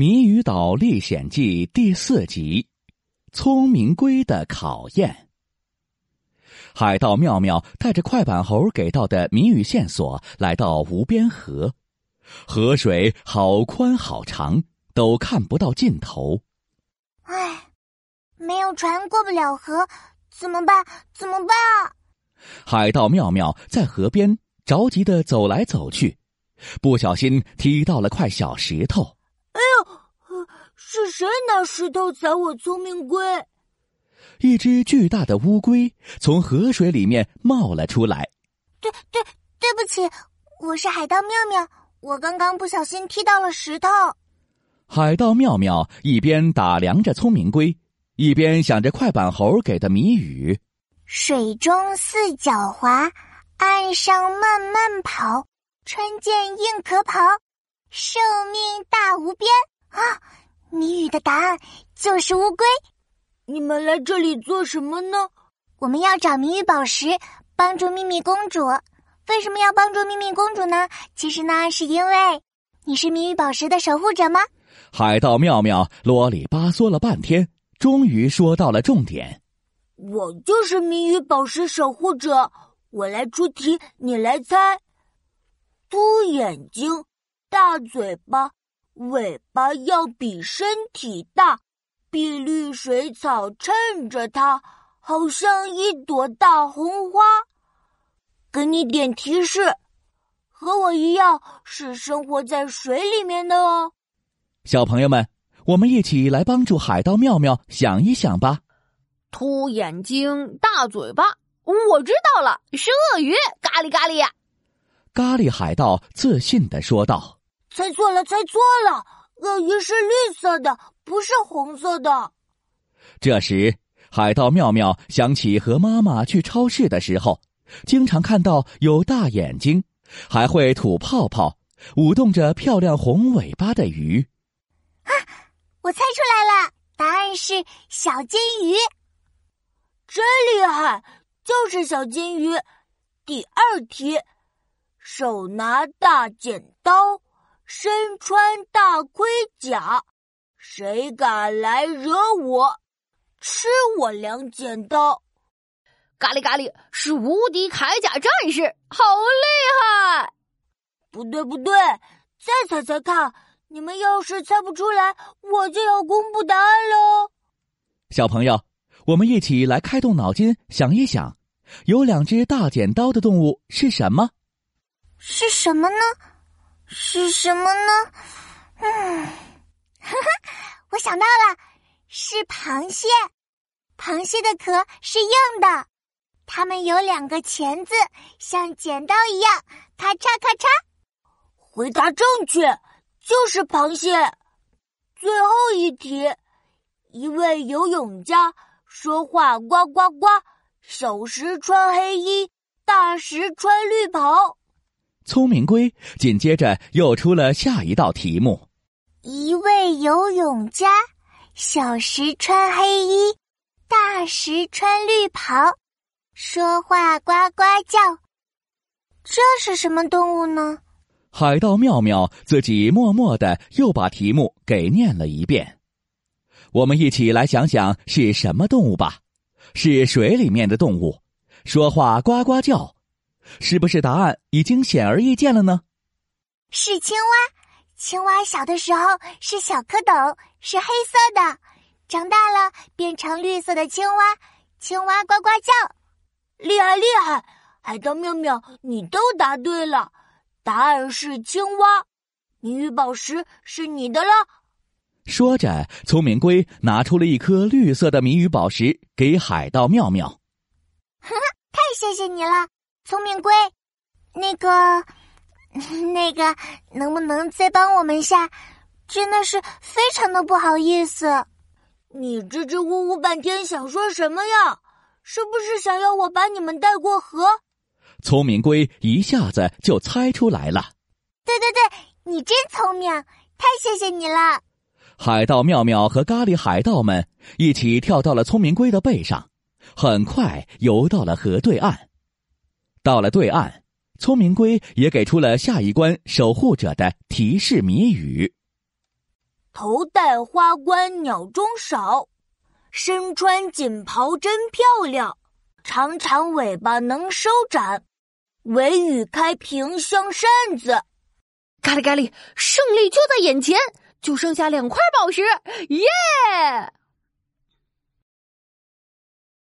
谜语岛历险记》第四集：聪明龟的考验。海盗妙妙带着快板猴给到的谜语线索，来到无边河。河水好宽好长，都看不到尽头。唉，没有船过不了河，怎么办？怎么办啊？海盗妙妙在河边着急的走来走去，不小心踢到了块小石头。是谁拿石头砸我聪明龟？一只巨大的乌龟从河水里面冒了出来。对对，对不起，我是海盗妙妙，我刚刚不小心踢到了石头。海盗妙妙一边打量着聪明龟，一边想着快板猴给的谜语：水中四脚滑，岸上慢慢跑，穿件硬壳袍。寿命大无边啊！谜语的答案就是乌龟。你们来这里做什么呢？我们要找谜语宝石，帮助秘密公主。为什么要帮助秘密公主呢？其实呢，是因为你是谜语宝石的守护者吗？海盗妙妙啰里吧嗦了半天，终于说到了重点。我就是谜语宝石守护者。我来出题，你来猜。凸眼睛。大嘴巴，尾巴要比身体大，碧绿水草衬着它，好像一朵大红花。给你点提示，和我一样是生活在水里面的哦。小朋友们，我们一起来帮助海盗妙妙想一想吧。凸眼睛，大嘴巴，我知道了，是鳄鱼。咖喱咖喱，咖喱海盗自信的说道。猜错了，猜错了！鳄鱼是绿色的，不是红色的。这时，海盗妙妙想起和妈妈去超市的时候，经常看到有大眼睛，还会吐泡泡、舞动着漂亮红尾巴的鱼。啊！我猜出来了，答案是小金鱼。真厉害，就是小金鱼。第二题，手拿大剪刀。身穿大盔甲，谁敢来惹我？吃我两剪刀！咖喱咖喱是无敌铠甲战士，好厉害！不对不对，再猜猜看！你们要是猜不出来，我就要公布答案喽。小朋友，我们一起来开动脑筋想一想，有两只大剪刀的动物是什么？是什么呢？是什么呢？嗯，哈哈，我想到了，是螃蟹。螃蟹的壳是硬的，它们有两个钳子，像剪刀一样，咔嚓咔嚓。回答正确，就是螃蟹。最后一题，一位游泳家说话呱呱呱，小时穿黑衣，大时穿绿袍。聪明龟紧接着又出了下一道题目：一位游泳家，小时穿黑衣，大时穿绿袍，说话呱呱叫。这是什么动物呢？海盗妙妙自己默默的又把题目给念了一遍。我们一起来想想是什么动物吧？是水里面的动物，说话呱呱叫。是不是答案已经显而易见了呢？是青蛙。青蛙小的时候是小蝌蚪，是黑色的，长大了变成绿色的青蛙。青蛙呱呱叫，厉害厉害！海盗妙妙，你都答对了，答案是青蛙。谜语宝石是你的了。说着，聪明龟拿出了一颗绿色的谜语宝石给海盗妙妙。哈哈，太谢谢你了。聪明龟，那个，那个，能不能再帮我们一下？真的是非常的不好意思。你支支吾吾半天想说什么呀？是不是想要我把你们带过河？聪明龟一下子就猜出来了。对对对，你真聪明，太谢谢你了。海盗妙妙和咖喱海盗们一起跳到了聪明龟的背上，很快游到了河对岸。到了对岸，聪明龟也给出了下一关守护者的提示谜语：头戴花冠鸟中少，身穿锦袍真漂亮，长长尾巴能收展，尾羽开屏像扇子。咖喱咖喱，胜利就在眼前，就剩下两块宝石，耶！